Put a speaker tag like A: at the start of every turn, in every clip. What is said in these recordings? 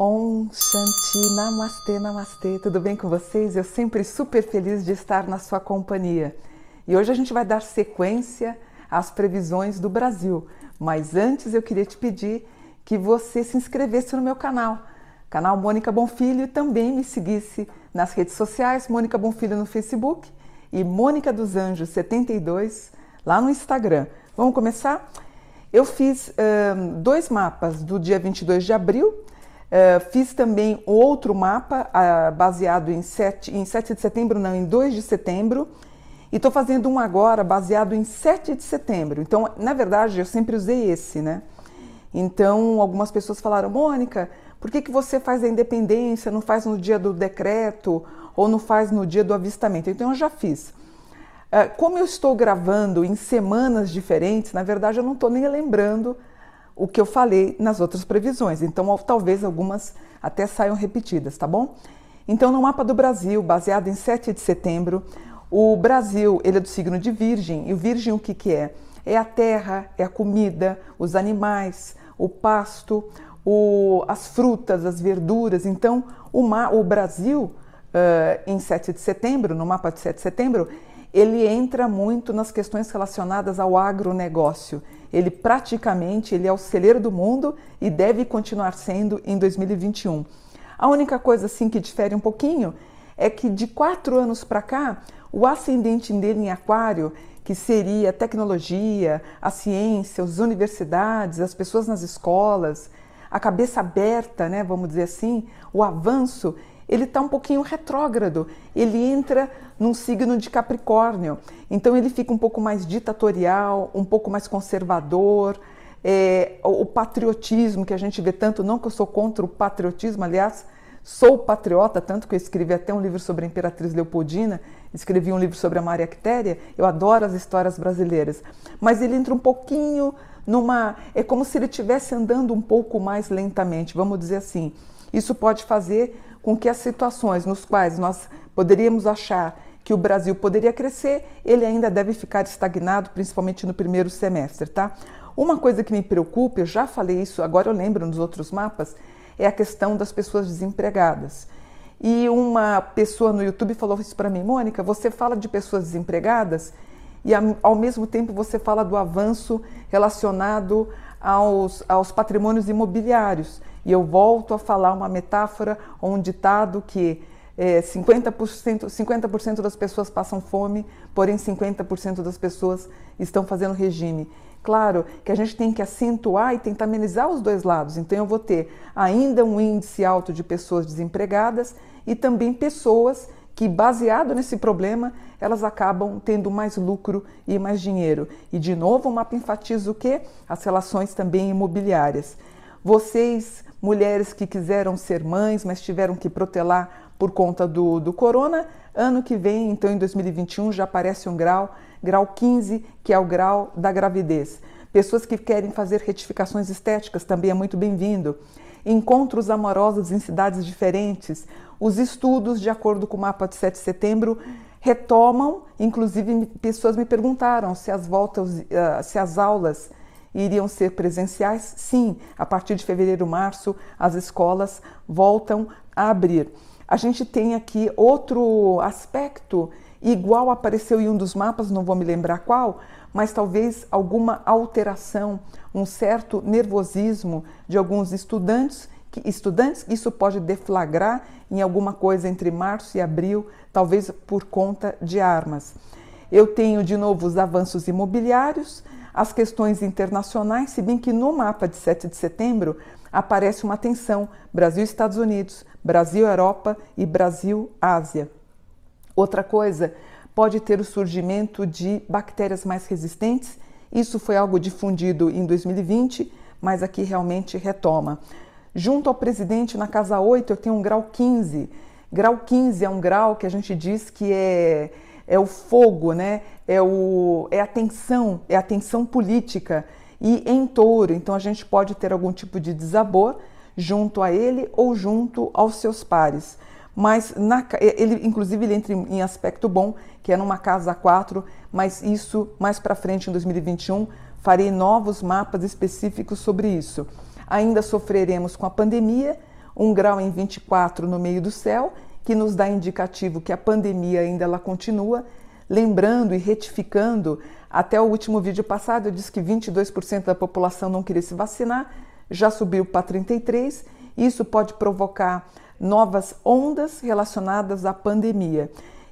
A: Om Shanti Namastê Namastê, tudo bem com vocês? Eu sempre super feliz de estar na sua companhia. E hoje a gente vai dar sequência às previsões do Brasil. Mas antes eu queria te pedir que você se inscrevesse no meu canal, canal Mônica Bonfilho, e também me seguisse nas redes sociais, Mônica Bonfilho no Facebook e Mônica dos Anjos 72 lá no Instagram. Vamos começar? Eu fiz dois mapas do dia 22 de abril Uh, fiz também outro mapa uh, baseado em 7, em 7 de setembro, não, em 2 de setembro. E estou fazendo um agora baseado em 7 de setembro. Então, na verdade, eu sempre usei esse, né? Então, algumas pessoas falaram, Mônica, por que, que você faz a independência, não faz no dia do decreto ou não faz no dia do avistamento? Então, eu já fiz. Uh, como eu estou gravando em semanas diferentes, na verdade, eu não estou nem lembrando o que eu falei nas outras previsões. Então, talvez algumas até saiam repetidas, tá bom? Então, no mapa do Brasil, baseado em 7 de setembro, o Brasil ele é do signo de Virgem. E o Virgem o que, que é? É a terra, é a comida, os animais, o pasto, o, as frutas, as verduras. Então, o, o Brasil, uh, em 7 de setembro, no mapa de 7 de setembro, ele entra muito nas questões relacionadas ao agronegócio. Ele praticamente ele é o celeiro do mundo e deve continuar sendo em 2021. A única coisa assim que difere um pouquinho é que de quatro anos para cá, o ascendente dele em aquário, que seria a tecnologia, a ciência, as universidades, as pessoas nas escolas, a cabeça aberta, né, vamos dizer assim, o avanço, ele está um pouquinho retrógrado. Ele entra num signo de Capricórnio. Então ele fica um pouco mais ditatorial, um pouco mais conservador. É, o, patriotismo que a gente vê tanto, não que eu sou contra o patriotismo, aliás, sou patriota, tanto que eu escrevi até um livro sobre a Imperatriz Leopoldina, escrevi um livro sobre a Maria Quitéria, eu adoro as histórias brasileiras. Mas ele entra um pouquinho numa. É como se ele estivesse andando um pouco mais lentamente, vamos dizer assim. Isso pode fazer com que as situações nos quais nós poderíamos achar que o Brasil poderia crescer, ele ainda deve ficar estagnado, principalmente no primeiro semestre, tá? Uma coisa que me preocupa, eu já falei isso, agora eu lembro nos outros mapas, é a questão das pessoas desempregadas. E uma pessoa no YouTube falou isso para mim, Mônica, você fala de pessoas desempregadas e ao mesmo tempo você fala do avanço relacionado aos, aos patrimônios imobiliários. E eu volto a falar uma metáfora ou um ditado que é, 50%, 50 das pessoas passam fome, porém 50% das pessoas estão fazendo regime. Claro que a gente tem que acentuar e tentar amenizar os dois lados. Então eu vou ter ainda um índice alto de pessoas desempregadas e também pessoas que, baseado nesse problema, elas acabam tendo mais lucro e mais dinheiro. E de novo, o mapa enfatiza o que? As relações também imobiliárias. Vocês, mulheres que quiseram ser mães, mas tiveram que protelar por conta do, do corona, ano que vem, então em 2021, já aparece um grau, grau 15, que é o grau da gravidez. Pessoas que querem fazer retificações estéticas também é muito bem-vindo. Encontros amorosos em cidades diferentes. Os estudos, de acordo com o mapa de 7 de setembro, retomam. Inclusive, pessoas me perguntaram se as voltas, ah, se as aulas iriam ser presenciais? Sim, a partir de fevereiro, março, as escolas voltam a abrir. A gente tem aqui outro aspecto, igual apareceu em um dos mapas, não vou me lembrar qual, mas talvez alguma alteração, um certo nervosismo de alguns estudantes que estudantes, isso pode deflagrar em alguma coisa entre março e abril, talvez por conta de armas. Eu tenho de novo os avanços imobiliários, as questões internacionais, se bem que no mapa de 7 de setembro aparece uma tensão Brasil-Estados Unidos, Brasil-Europa e Brasil-Ásia. Outra coisa, pode ter o surgimento de bactérias mais resistentes. Isso foi algo difundido em 2020, mas aqui realmente retoma. Junto ao presidente na casa 8, eu tenho um grau 15. Grau 15 é um grau que a gente diz que é é o fogo, né? é, o, é a tensão, é a tensão política. E em touro, então a gente pode ter algum tipo de desabor junto a ele ou junto aos seus pares. Mas na, ele, inclusive ele entra em aspecto bom, que é numa casa 4, mas isso mais para frente em 2021 farei novos mapas específicos sobre isso. Ainda sofreremos com a pandemia, um grau em 24 no meio do céu, que nos dá indicativo que a pandemia ainda ela continua. Lembrando e retificando, até o último vídeo passado eu disse que 22% da população não queria se vacinar, já subiu para 33%. Isso pode provocar novas ondas relacionadas à pandemia.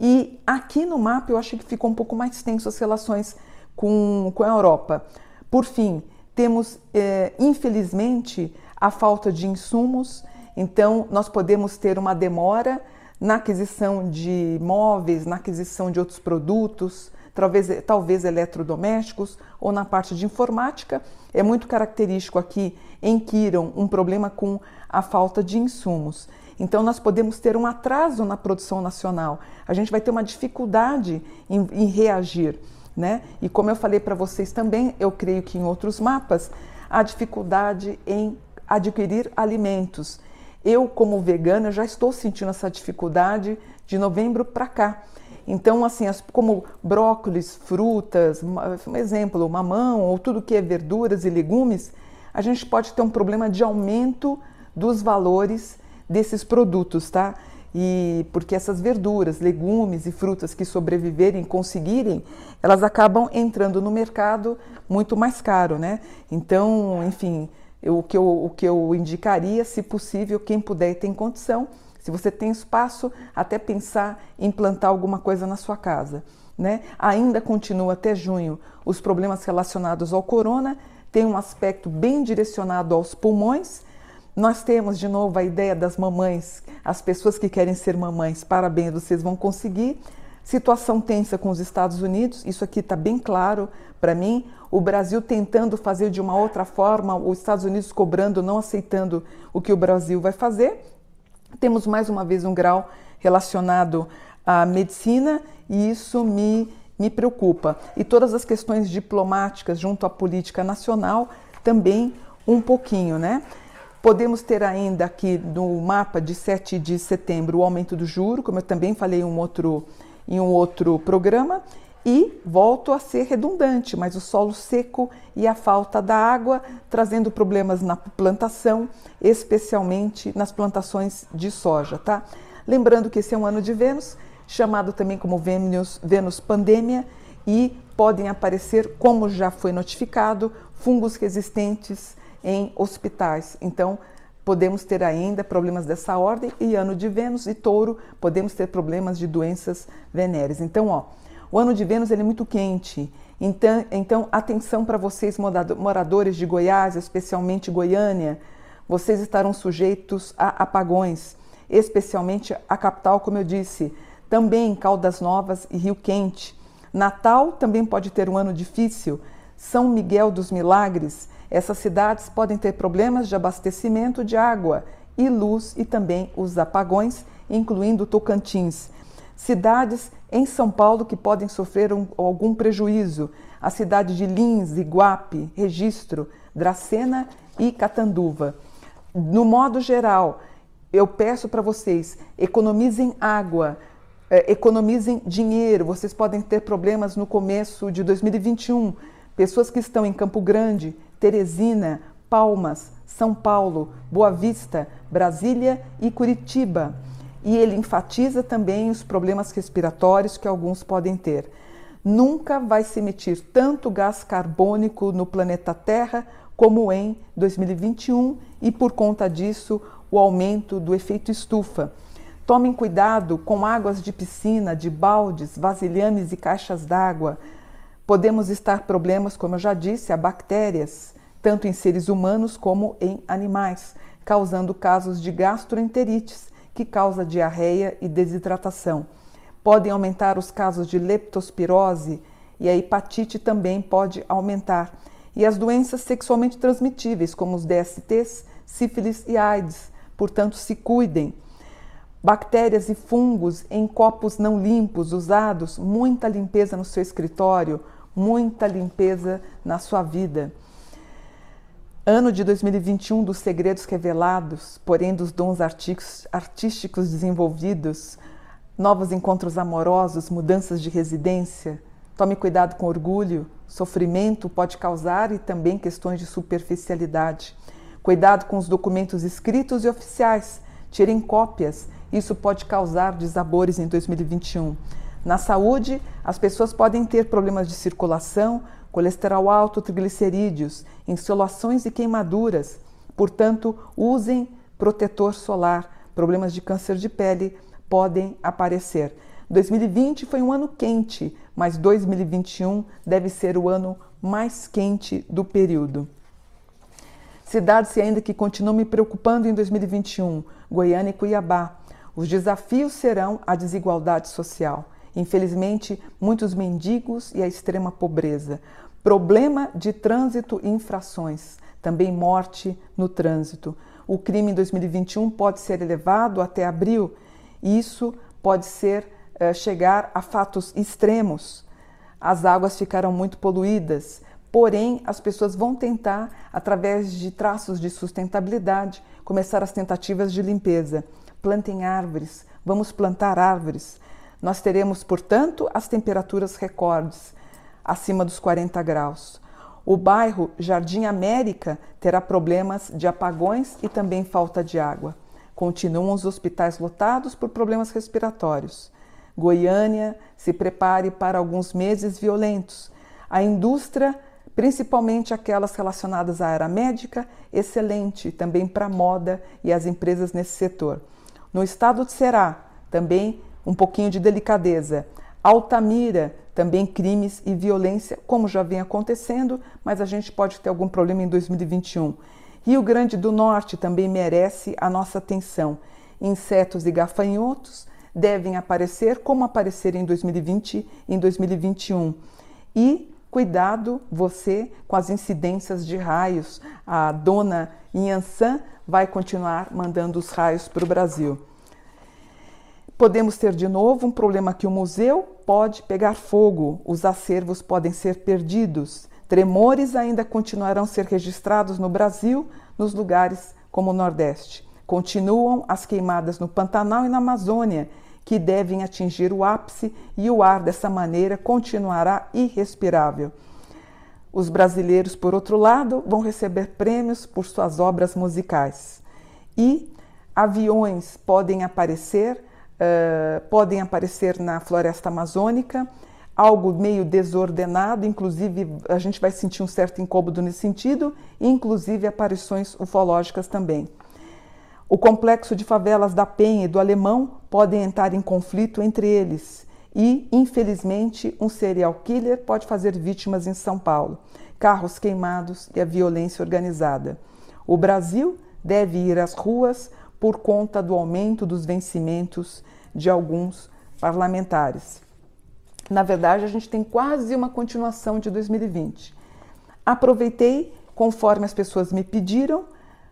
A: E aqui no mapa eu achei que ficou um pouco mais tenso as relações com, com a Europa. Por fim, temos, é, infelizmente, a falta de insumos, então nós podemos ter uma demora na aquisição de móveis, na aquisição de outros produtos, talvez, talvez eletrodomésticos ou na parte de informática. É muito característico aqui em Kiron um problema com a falta de insumos. Então, nós podemos ter um atraso na produção nacional, a gente vai ter uma dificuldade em, em reagir. Né? E como eu falei para vocês também, eu creio que em outros mapas, a dificuldade em adquirir alimentos. Eu, como vegana, já estou sentindo essa dificuldade de novembro para cá. Então, assim, como brócolis, frutas, um exemplo, mamão ou tudo que é verduras e legumes, a gente pode ter um problema de aumento dos valores desses produtos, tá? E porque essas verduras, legumes e frutas que sobreviverem, conseguirem, elas acabam entrando no mercado muito mais caro, né? Então, enfim, eu, o, que eu, o que eu indicaria, se possível, quem puder e tem condição, se você tem espaço, até pensar em plantar alguma coisa na sua casa. Né? Ainda continua até junho os problemas relacionados ao corona, tem um aspecto bem direcionado aos pulmões nós temos de novo a ideia das mamães, as pessoas que querem ser mamães, parabéns, vocês vão conseguir. Situação tensa com os Estados Unidos, isso aqui está bem claro para mim. O Brasil tentando fazer de uma outra forma, os Estados Unidos cobrando, não aceitando o que o Brasil vai fazer. Temos mais uma vez um grau relacionado à medicina e isso me, me preocupa. E todas as questões diplomáticas junto à política nacional também um pouquinho, né? Podemos ter ainda aqui no mapa de 7 de setembro o aumento do juro, como eu também falei em um outro, em um outro programa, e volto a ser redundante, mas o solo seco e a falta da água trazendo problemas na plantação, especialmente nas plantações de soja, tá? Lembrando que esse é um ano de Vênus, chamado também como Vênus, Vênus pandemia, e podem aparecer, como já foi notificado, fungos resistentes em hospitais. Então, podemos ter ainda problemas dessa ordem e ano de Vênus e Touro, podemos ter problemas de doenças venéreas. Então, ó, o ano de Vênus ele é muito quente. Então, então atenção para vocês moradores de Goiás, especialmente Goiânia, vocês estarão sujeitos a apagões, especialmente a capital, como eu disse, também Caldas Novas e Rio Quente. Natal também pode ter um ano difícil. São Miguel dos Milagres essas cidades podem ter problemas de abastecimento de água e luz e também os apagões, incluindo Tocantins. Cidades em São Paulo que podem sofrer um, algum prejuízo: a cidade de Lins, Iguape, Registro, Dracena e Catanduva. No modo geral, eu peço para vocês: economizem água, eh, economizem dinheiro. Vocês podem ter problemas no começo de 2021. Pessoas que estão em Campo Grande, Teresina, Palmas, São Paulo, Boa Vista, Brasília e Curitiba. E ele enfatiza também os problemas respiratórios que alguns podem ter. Nunca vai se emitir tanto gás carbônico no planeta Terra como em 2021 e por conta disso o aumento do efeito estufa. Tomem cuidado com águas de piscina, de baldes, vasilhames e caixas d'água Podemos estar problemas, como eu já disse, a bactérias, tanto em seres humanos como em animais, causando casos de gastroenterites, que causa diarreia e desidratação. Podem aumentar os casos de leptospirose e a hepatite também pode aumentar. E as doenças sexualmente transmitíveis, como os DSTs, sífilis e AIDS. Portanto, se cuidem. Bactérias e fungos em copos não limpos, usados, muita limpeza no seu escritório, muita limpeza na sua vida. Ano de 2021 dos segredos revelados, porém dos dons artísticos desenvolvidos, novos encontros amorosos, mudanças de residência. Tome cuidado com orgulho, sofrimento pode causar e também questões de superficialidade. Cuidado com os documentos escritos e oficiais, tirem cópias, isso pode causar desabores em 2021. Na saúde, as pessoas podem ter problemas de circulação, colesterol alto, triglicerídeos, insolações e queimaduras. Portanto, usem protetor solar. Problemas de câncer de pele podem aparecer. 2020 foi um ano quente, mas 2021 deve ser o ano mais quente do período. Cidades ainda que continuam me preocupando em 2021, Goiânia e Cuiabá. Os desafios serão a desigualdade social. Infelizmente, muitos mendigos e a extrema pobreza. Problema de trânsito e infrações, também morte no trânsito. O crime em 2021 pode ser elevado até abril e isso pode ser eh, chegar a fatos extremos. As águas ficarão muito poluídas, porém as pessoas vão tentar, através de traços de sustentabilidade, começar as tentativas de limpeza. Plantem árvores, vamos plantar árvores. Nós teremos, portanto, as temperaturas recordes, acima dos 40 graus. O bairro Jardim América terá problemas de apagões e também falta de água. Continuam os hospitais lotados por problemas respiratórios. Goiânia se prepare para alguns meses violentos. A indústria, principalmente aquelas relacionadas à área médica, excelente também para moda e as empresas nesse setor. No estado de Ceará, também um pouquinho de delicadeza. Altamira, também crimes e violência, como já vem acontecendo, mas a gente pode ter algum problema em 2021. Rio Grande do Norte também merece a nossa atenção. Insetos e gafanhotos devem aparecer como apareceram em 2020 e em 2021. E cuidado você com as incidências de raios. A dona Inhansan vai continuar mandando os raios para o Brasil. Podemos ter de novo um problema que o museu pode pegar fogo, os acervos podem ser perdidos, Tremores ainda continuarão a ser registrados no Brasil, nos lugares como o Nordeste. Continuam as queimadas no Pantanal e na Amazônia, que devem atingir o ápice e o ar dessa maneira continuará irrespirável. Os brasileiros, por outro lado, vão receber prêmios por suas obras musicais. E aviões podem aparecer, uh, podem aparecer na floresta amazônica, algo meio desordenado, inclusive a gente vai sentir um certo incômodo nesse sentido, inclusive aparições ufológicas também. O complexo de favelas da Penha e do Alemão podem entrar em conflito entre eles e, infelizmente, um serial killer pode fazer vítimas em São Paulo, carros queimados e a violência organizada. O Brasil deve ir às ruas por conta do aumento dos vencimentos de alguns parlamentares. Na verdade, a gente tem quase uma continuação de 2020. Aproveitei, conforme as pessoas me pediram,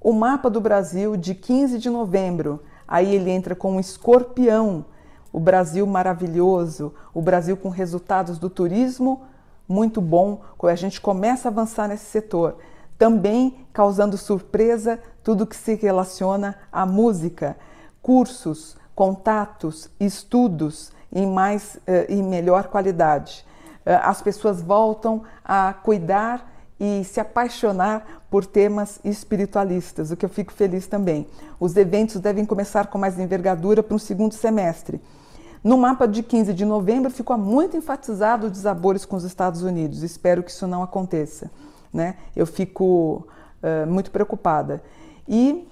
A: o mapa do Brasil de 15 de novembro. Aí ele entra com um escorpião, o Brasil maravilhoso, o Brasil com resultados do turismo muito bom, a gente começa a avançar nesse setor. Também causando surpresa tudo que se relaciona à música, cursos, contatos, estudos em mais e melhor qualidade. Uh, as pessoas voltam a cuidar e se apaixonar por temas espiritualistas, o que eu fico feliz também. Os eventos devem começar com mais envergadura para um segundo semestre. No mapa de 15 de novembro ficou muito enfatizado os desabores com os Estados Unidos. Espero que isso não aconteça. Né? Eu fico uh, muito preocupada. E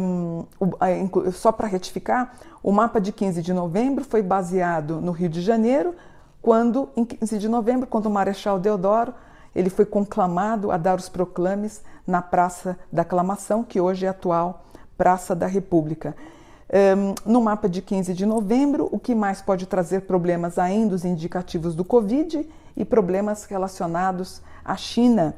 A: um, só para retificar, o mapa de 15 de novembro foi baseado no Rio de Janeiro, quando, em 15 de novembro, quando o Marechal Deodoro ele foi conclamado a dar os proclames na Praça da Aclamação, que hoje é a atual Praça da República. Um, no mapa de 15 de novembro, o que mais pode trazer problemas ainda os indicativos do Covid e problemas relacionados à China.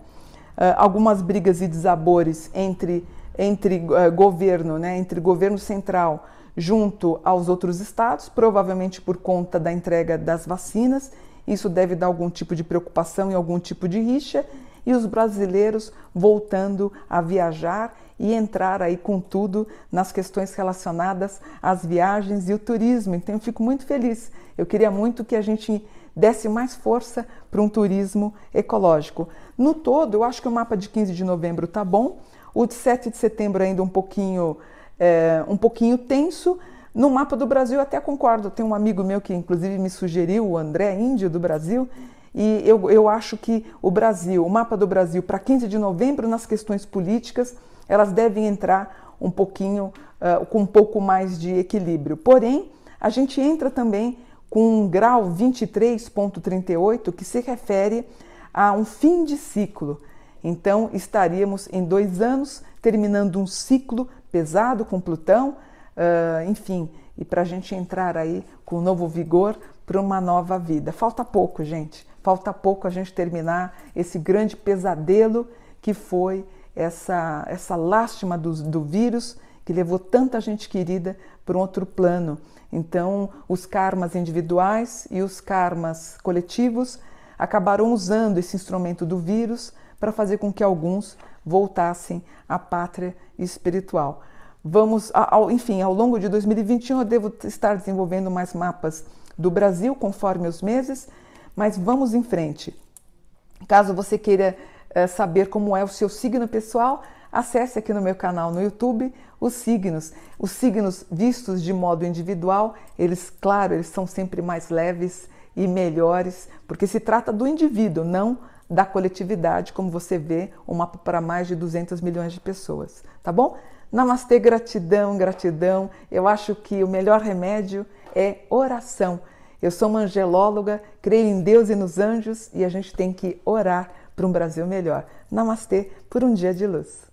A: Uh, algumas brigas e desabores entre entre uh, governo, né, entre governo central junto aos outros estados, provavelmente por conta da entrega das vacinas. Isso deve dar algum tipo de preocupação e algum tipo de rixa. e os brasileiros voltando a viajar e entrar aí com tudo nas questões relacionadas às viagens e o turismo. Então eu fico muito feliz. Eu queria muito que a gente desse mais força para um turismo ecológico. No todo, eu acho que o mapa de 15 de novembro tá bom. O de 7 de setembro ainda um pouquinho, é, um pouquinho tenso. No mapa do Brasil até concordo. Tem um amigo meu que inclusive me sugeriu, o André Índio do Brasil, e eu, eu acho que o Brasil, o mapa do Brasil para 15 de novembro nas questões políticas, elas devem entrar um pouquinho uh, com um pouco mais de equilíbrio. Porém, a gente entra também com um grau 23.38 que se refere a um fim de ciclo. Então, estaríamos em dois anos terminando um ciclo pesado com Plutão, uh, enfim, e para a gente entrar aí com novo vigor para uma nova vida. Falta pouco, gente. Falta pouco a gente terminar esse grande pesadelo que foi essa, essa lástima do, do vírus que levou tanta gente querida para um outro plano. Então, os karmas individuais e os karmas coletivos acabaram usando esse instrumento do vírus para fazer com que alguns voltassem à pátria espiritual. Vamos, ao, enfim, ao longo de 2021 eu devo estar desenvolvendo mais mapas do Brasil conforme os meses, mas vamos em frente. Caso você queira é, saber como é o seu signo pessoal, acesse aqui no meu canal no YouTube os signos. Os signos vistos de modo individual, eles, claro, eles são sempre mais leves e melhores, porque se trata do indivíduo, não da coletividade, como você vê, um mapa para mais de 200 milhões de pessoas, tá bom? Namastê, gratidão, gratidão. Eu acho que o melhor remédio é oração. Eu sou uma angelóloga, creio em Deus e nos anjos e a gente tem que orar para um Brasil melhor. Namastê por um dia de luz.